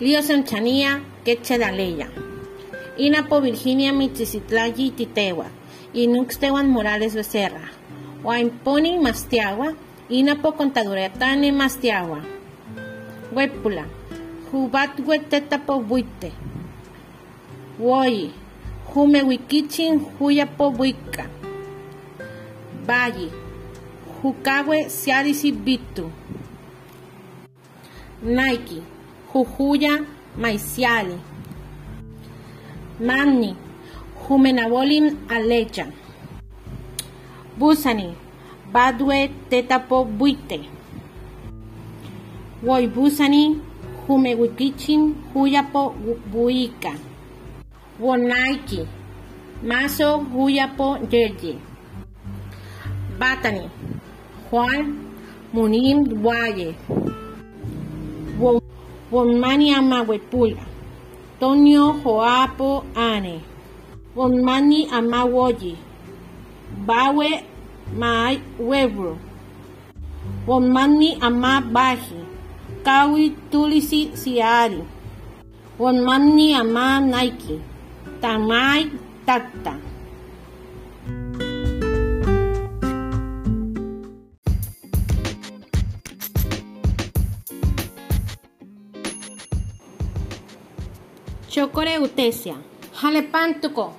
Lío Sanchanía, Queche Daleya. Inapo Virginia Mitzicitlayi Titewa. Inuxtewan Morales Becerra. Poni Mastiagua. Inapo Contaduretane Mastiagua. Huépula. Jubatwe Tetapo Buite. Woyi. Jume Wikichin Huyapo Buika. Valle. Jucawe Siadisi Bitu. Nike. Jujuya Maisiali. Manni, Jumenabolim Alecha. Busani, Badwe Tetapo Buite. Woy Busani, Jumewikichin, Huyapo Buika. Wonaiki, Maso Huyapo Yerji. Batani, Juan Munim Guaye. Wonmani Amawepula. Tonio Joapo Ane. Wonmani Amawoyi. Bawe Mai Webro. Wonmani Amabahi. Kawi Tulisi Siari. Wonmani Ama Nike. Tamai Tata. Chocore utesia. Jalepantuco.